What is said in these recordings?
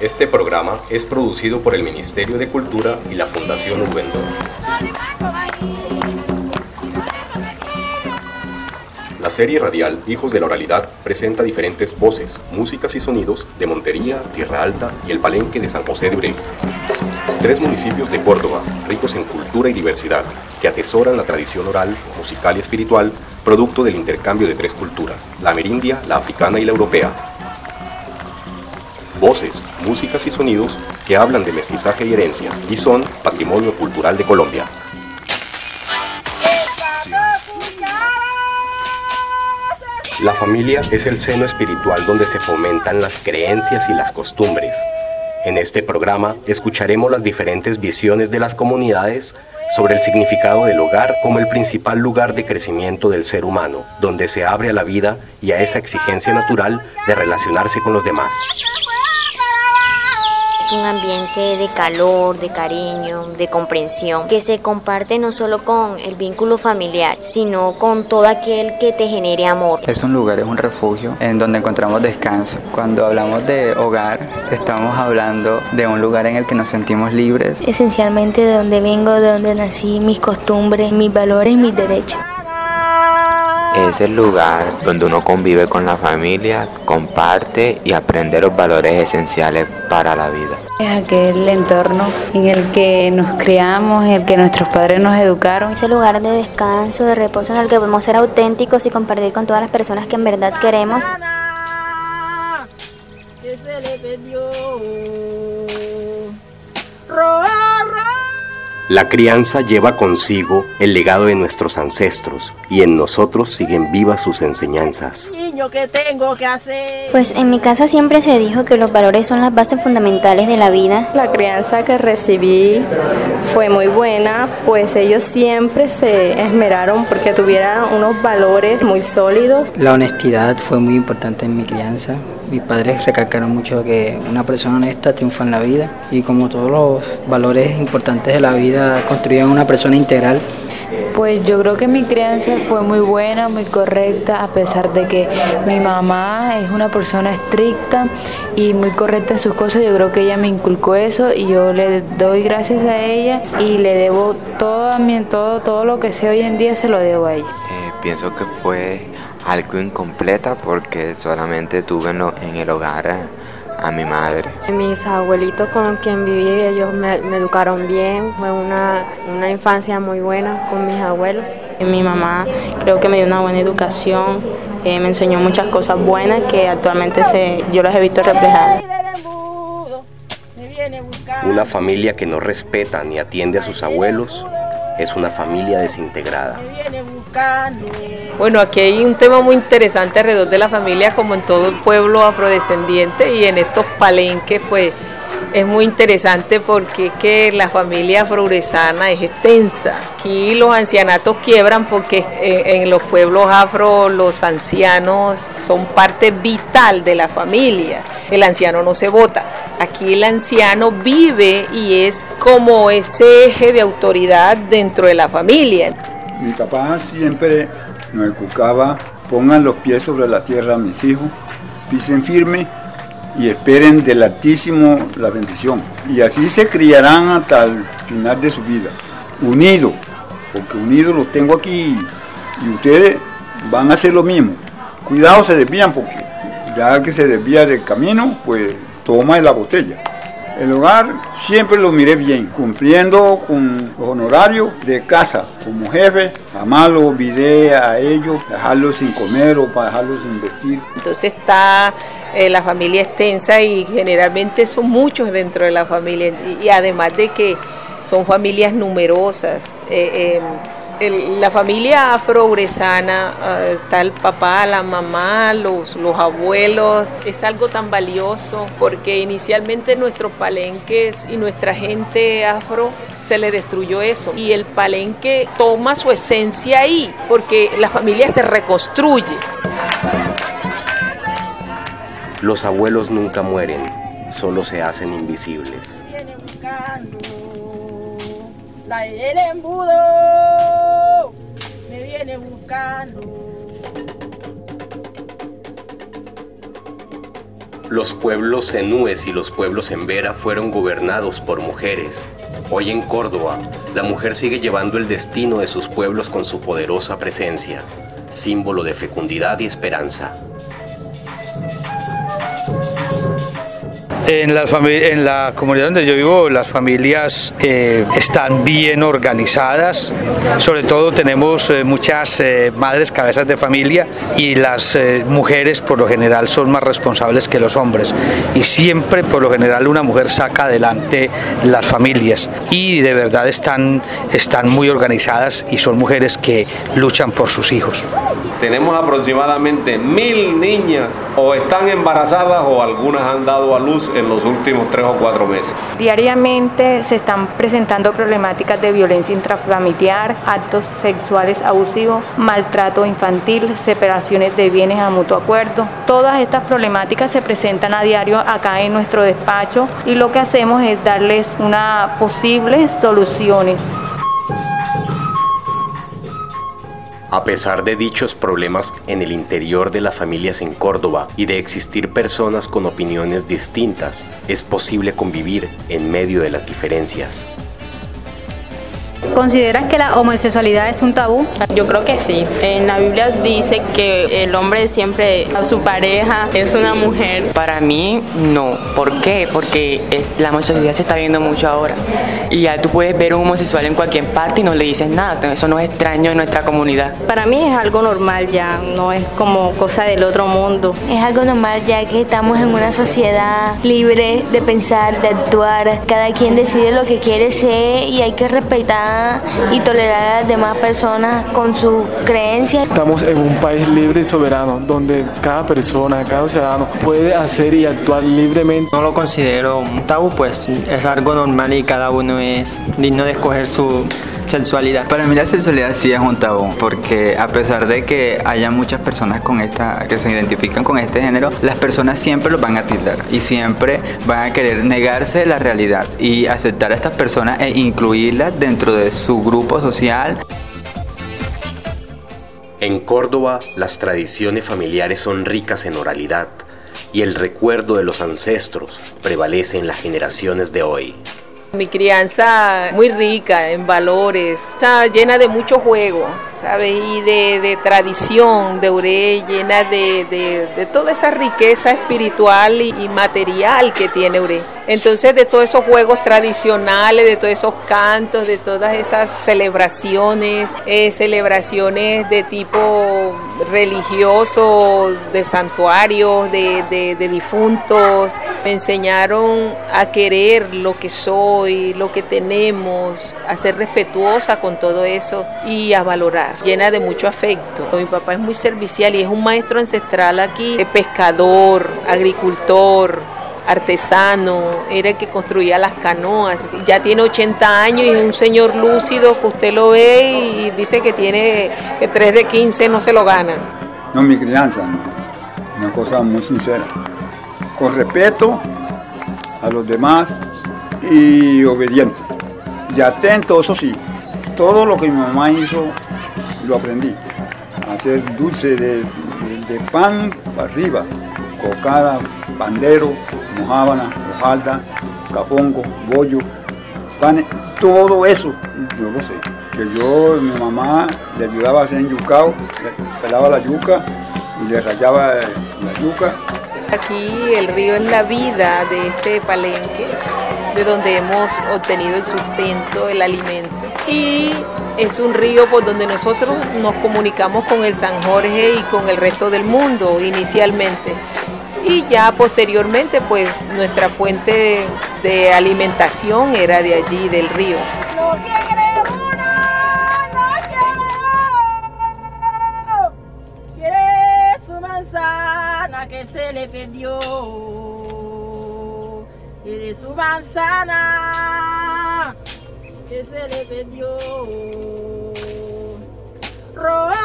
Este programa es producido por el Ministerio de Cultura y la Fundación Ubendor. La serie radial Hijos de la Oralidad presenta diferentes voces, músicas y sonidos de Montería, Tierra Alta y el Palenque de San José de Urey. Tres municipios de Córdoba, ricos en cultura y diversidad, que atesoran la tradición oral, musical y espiritual, producto del intercambio de tres culturas, la amerindia, la africana y la europea. Voces, músicas y sonidos que hablan de mestizaje y herencia y son patrimonio cultural de Colombia. La familia es el seno espiritual donde se fomentan las creencias y las costumbres. En este programa escucharemos las diferentes visiones de las comunidades sobre el significado del hogar como el principal lugar de crecimiento del ser humano, donde se abre a la vida y a esa exigencia natural de relacionarse con los demás un ambiente de calor, de cariño, de comprensión, que se comparte no solo con el vínculo familiar, sino con todo aquel que te genere amor. Es un lugar, es un refugio en donde encontramos descanso. Cuando hablamos de hogar, estamos hablando de un lugar en el que nos sentimos libres. Esencialmente de donde vengo, de donde nací, mis costumbres, mis valores, mis derechos. Es el lugar donde uno convive con la familia, comparte y aprende los valores esenciales para la vida. Es aquel entorno en el que nos criamos, en el que nuestros padres nos educaron. Es el lugar de descanso, de reposo en el que podemos ser auténticos y compartir con todas las personas que en verdad queremos. La crianza lleva consigo el legado de nuestros ancestros y en nosotros siguen vivas sus enseñanzas. Pues en mi casa siempre se dijo que los valores son las bases fundamentales de la vida. La crianza que recibí fue muy buena, pues ellos siempre se esmeraron porque tuvieran unos valores muy sólidos. La honestidad fue muy importante en mi crianza mis padres recalcaron mucho que una persona honesta triunfa en la vida y como todos los valores importantes de la vida construyen una persona integral. Pues yo creo que mi crianza fue muy buena, muy correcta, a pesar de que mi mamá es una persona estricta y muy correcta en sus cosas. Yo creo que ella me inculcó eso y yo le doy gracias a ella y le debo todo, todo, todo lo que sé hoy en día se lo debo a ella. Eh, pienso que fue algo incompleta porque solamente tuve en, el hogar a, mi madre. Mis abuelitos con quien viví, ellos me, educaron bien, fue una, una, infancia muy buena con mis abuelos. mi mamá creo que me dio una buena educación, eh, me enseñó muchas cosas buenas que actualmente se, yo las he visto reflejadas. Una familia que no respeta ni atiende a sus abuelos es una familia desintegrada. Bueno, aquí hay un tema muy interesante alrededor de la familia, como en todo el pueblo afrodescendiente y en estos palenques, pues es muy interesante porque es que la familia afroresana es extensa. Aquí los ancianatos quiebran porque en los pueblos afro los ancianos son parte vital de la familia. El anciano no se vota. Aquí el anciano vive y es como ese eje de autoridad dentro de la familia. Mi papá siempre nos educaba, pongan los pies sobre la tierra mis hijos, pisen firme y esperen del Altísimo la bendición. Y así se criarán hasta el final de su vida, unidos, porque unidos los tengo aquí y ustedes van a hacer lo mismo. Cuidado, se desvían porque ya que se desvía del camino, pues toma la botella. El hogar siempre lo miré bien, cumpliendo con los honorarios de casa como jefe. Jamás lo olvidé a ellos, dejarlos sin comer o para dejarlos sin vestir. Entonces está eh, la familia extensa y generalmente son muchos dentro de la familia y, además de que son familias numerosas. Eh, la familia afro-uresana, uh, está el papá, la mamá, los, los abuelos, es algo tan valioso porque inicialmente nuestros palenques y nuestra gente afro se le destruyó eso. Y el palenque toma su esencia ahí porque la familia se reconstruye. Los abuelos nunca mueren, solo se hacen invisibles. El embudo me Los pueblos zenúes y los pueblos en Vera fueron gobernados por mujeres. Hoy en Córdoba, la mujer sigue llevando el destino de sus pueblos con su poderosa presencia, símbolo de fecundidad y esperanza. En la, en la comunidad donde yo vivo, las familias eh, están bien organizadas. Sobre todo tenemos eh, muchas eh, madres cabezas de familia y las mujeres por lo general son más responsables que los hombres. Y siempre por lo general una mujer saca adelante las familias. Y de verdad están, están muy organizadas y son mujeres que luchan por sus hijos. Tenemos aproximadamente mil niñas o están embarazadas o algunas han dado a luz en los últimos tres o cuatro meses. Diariamente se están presentando problemáticas de violencia intrafamiliar, actos sexuales abusivos, maltrato infantil, separaciones de bienes a mutuo acuerdo. Todas estas problemáticas se presentan a diario acá en nuestro despacho y lo que hacemos es darles una posibles soluciones. A pesar de dichos problemas en el interior de las familias en Córdoba y de existir personas con opiniones distintas, es posible convivir en medio de las diferencias. ¿Consideras que la homosexualidad es un tabú? Yo creo que sí. En la Biblia dice que el hombre siempre a su pareja es una mujer. Para mí no. ¿Por qué? Porque la homosexualidad se está viendo mucho ahora. Y ya tú puedes ver un homosexual en cualquier parte y no le dices nada. Eso no es extraño en nuestra comunidad. Para mí es algo normal ya, no es como cosa del otro mundo. Es algo normal ya que estamos en una sociedad libre de pensar, de actuar. Cada quien decide lo que quiere ser y hay que respetar y tolerar a las demás personas con sus creencias. Estamos en un país libre y soberano, donde cada persona, cada ciudadano puede hacer y actuar libremente. No lo considero un tabú, pues es algo normal y cada uno es digno de escoger su sexualidad. Para mí la sexualidad sí es un tabú, porque a pesar de que haya muchas personas con esta, que se identifican con este género, las personas siempre lo van a tildar y siempre van a querer negarse la realidad y aceptar a estas personas e incluirlas dentro de su grupo social. En Córdoba, las tradiciones familiares son ricas en oralidad y el recuerdo de los ancestros prevalece en las generaciones de hoy. Mi crianza muy rica en valores, está llena de mucho juego, ¿sabes? Y de, tradición de Ure, llena de, toda esa riqueza espiritual y, material que tiene Ure. Entonces, de todos esos juegos tradicionales, de todos esos cantos, de todas esas celebraciones, eh, celebraciones de tipo religioso, de santuarios, de, de difuntos, me enseñaron a querer lo que soy, lo que tenemos, a ser respetuosa con todo eso y a valorar llena de mucho afecto. Mi papá es muy servicial y es un maestro ancestral aquí, pescador, agricultor, artesano, era el que construía las canoas. Ya tiene 80 años y es un señor lúcido que usted lo ve y dice que tiene que 3 de 15 no se lo gana. No, mi crianza, una cosa muy sincera. Con respeto a los demás y obediente. Y atento, eso sí, todo lo que mi mamá hizo lo aprendí. hacer dulce de, pan para arriba, cocada, pandero, mojábana, hojalda, capongo, bollo, panes, todo eso, yo lo sé. Que yo, mi mamá le ayudaba a hacer yucao, pelaba la yuca y le rayaba la yuca. Aquí el río es la vida de este palenque, de donde hemos obtenido el sustento, el alimento. Y es un río por donde nosotros nos comunicamos con el San Jorge y con el resto del mundo inicialmente. Y ya posteriormente pues nuestra fuente de alimentación era de allí, del río. que se le perdió. Quiere su manzana que se le perdió. Roja,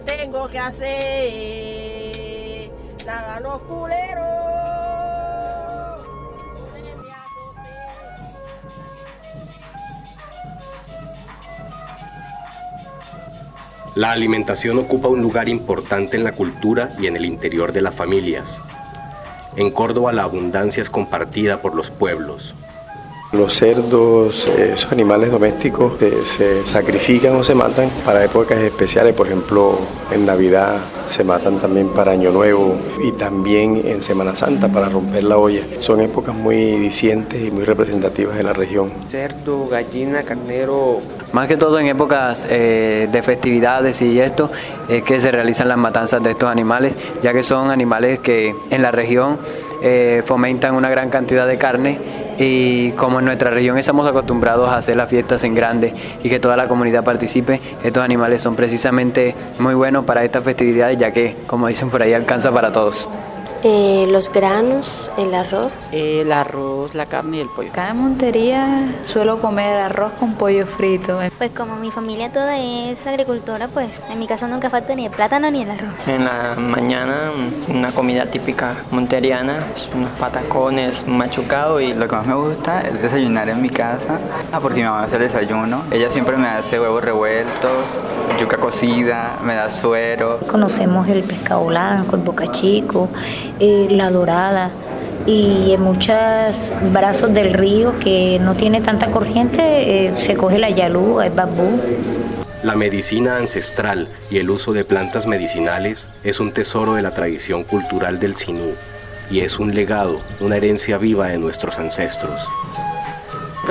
tengo que hacer. Laga los culeros. La alimentación ocupa un lugar importante en la cultura y en el interior de las familias. En Córdoba la abundancia es compartida por los pueblos. Los cerdos, eh, esos animales domésticos que se sacrifican o se matan para épocas especiales, por ejemplo en Navidad se matan también para Año Nuevo y también en Semana Santa para romper la olla. Son épocas muy dicientes y muy representativas de la región. Cerdo, gallina, carnero. Más que todo en épocas eh, de festividades y esto es que se realizan las matanzas de estos animales, ya que son animales que en la región eh, fomentan una gran cantidad de carne y como en nuestra región estamos acostumbrados a hacer las fiestas en grande y que toda la comunidad participe, estos animales son precisamente muy buenos para estas festividades ya que, como dicen por ahí, alcanza para todos. Eh, los granos, el arroz. El arroz, la carne y el pollo. Acá en Montería suelo comer arroz con pollo frito. Pues como mi familia toda es agricultora, pues en mi casa nunca falta ni el plátano ni el arroz. En la mañana una comida típica monteriana, unos patacones, un machucado y lo que más me gusta es desayunar en mi casa, ah, porque mi mamá hace el desayuno. Ella siempre me hace huevos revueltos, yuca cocida, me da suero. Conocemos el pescado blanco, el boca chico, eh, la dorada y en muchos brazos del río que no tiene tanta corriente eh, se coge la yalú, el babú. La medicina ancestral y el uso de plantas medicinales es un tesoro de la tradición cultural del Sinú y es un legado, una herencia viva de nuestros ancestros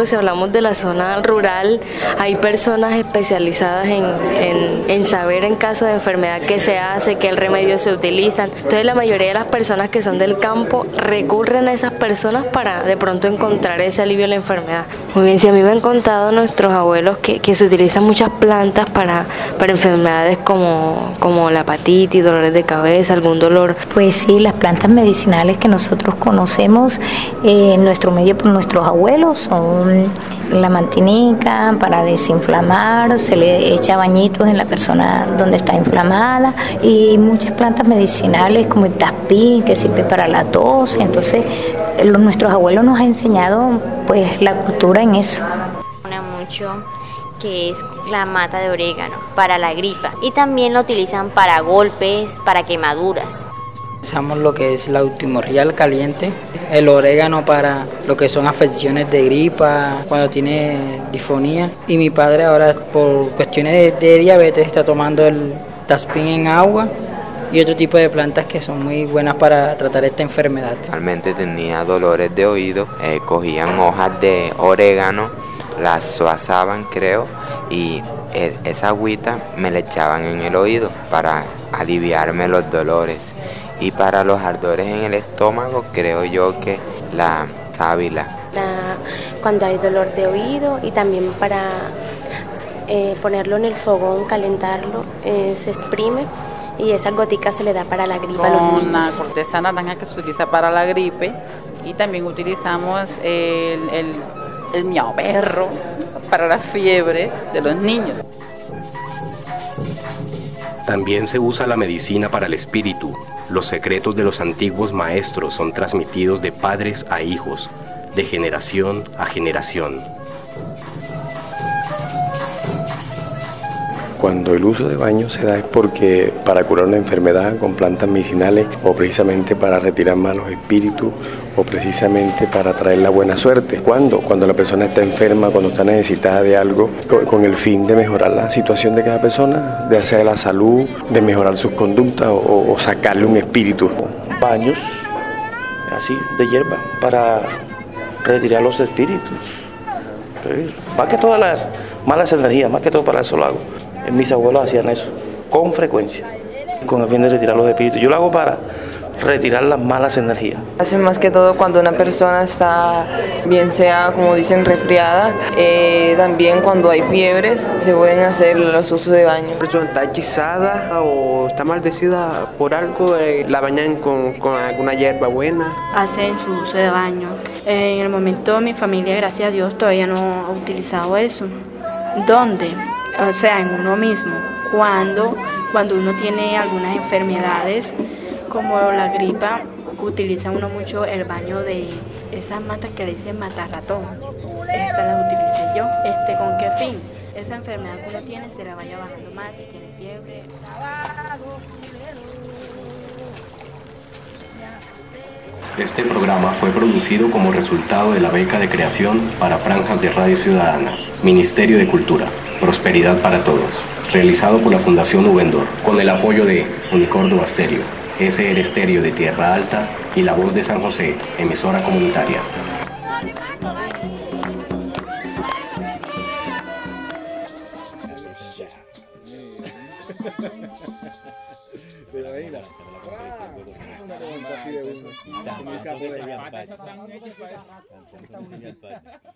si hablamos de la zona rural, hay personas especializadas en, saber en caso de enfermedad qué se hace, qué remedios se utilizan. Entonces la mayoría de las personas que son del campo recurren a esas personas para de pronto encontrar ese alivio a la enfermedad. Muy bien, si a mí me han contado nuestros abuelos que, se utilizan muchas plantas para, para enfermedades como, como la hepatitis, dolores de cabeza, algún dolor. Pues sí, las plantas medicinales que nosotros conocemos en nuestro medio por nuestros abuelos son la mantinica para desinflamar, se le echa bañitos en la persona donde está inflamada y muchas plantas medicinales como el taspín que sirve para la tos. Entonces, nuestros abuelos nos han enseñado pues la cultura en eso. mucho que es la mata de orégano para la gripa y también lo utilizan para golpes, para quemaduras. Usamos lo que es la ultimorrial caliente, el orégano para lo que son afecciones de gripa, cuando tiene disfonía. Y mi padre ahora por cuestiones de, diabetes está tomando el taspín en agua y otro tipo de plantas que son muy buenas para tratar esta enfermedad. Realmente tenía dolores de oído, eh, cogían hojas de orégano, las suazaban creo y e, esa agüita me la echaban en el oído para aliviarme los dolores. Y para los ardores en el estómago, creo yo que la sábila. cuando hay dolor de oído y también para eh, ponerlo en el fogón, calentarlo, eh, se exprime y esa gotica se le da para la gripe. Con la corteza naranja que se utiliza para la gripe y también utilizamos el, el, el miau perro para la fiebre de los niños. También se usa la medicina para el espíritu. Los secretos de los antiguos maestros son transmitidos de padres a hijos, de generación a generación. Cuando el uso de baño se da es porque para curar una enfermedad con plantas medicinales o precisamente para retirar malos espíritus o precisamente para traer la buena suerte. ¿Cuándo? Cuando la persona está enferma, cuando está necesitada de algo, con, el fin de mejorar la situación de cada persona, de hacer la salud, de mejorar sus conductas o, sacarle un espíritu. Baños, así, de hierba, para retirar los espíritus. Más que todas las malas energías, más que todo para eso lo hago. Mis abuelos hacían eso, con frecuencia, con el fin de retirar los espíritus. Yo lo hago para retirar las malas energías. Hacen más que todo cuando una persona está, bien sea como dicen, resfriada, eh, también cuando hay fiebres se pueden hacer los usos de baño. La persona está hechizada o está maldecida por algo, eh, la bañan con, con, alguna hierba buena. Hacen su uso de baño. En el momento mi familia, gracias a Dios, todavía no ha utilizado eso. ¿Dónde? O sea, en uno mismo. Cuando, cuando uno tiene algunas enfermedades, como la gripa, utiliza uno mucho el baño de esas matas que le dicen matarratón. Esta la utilicé yo. Este, ¿Con qué fin? esa enfermedad que uno tiene se la vaya bajando más, si tiene fiebre. Este programa fue producido como resultado de la beca de creación para franjas de radio ciudadanas, Ministerio de Cultura, Prosperidad para Todos, realizado por la Fundación Ubendor, con el apoyo de Unicordo Asterio, SR Estéreo de Tierra Alta y La Voz de San José, emisora comunitaria.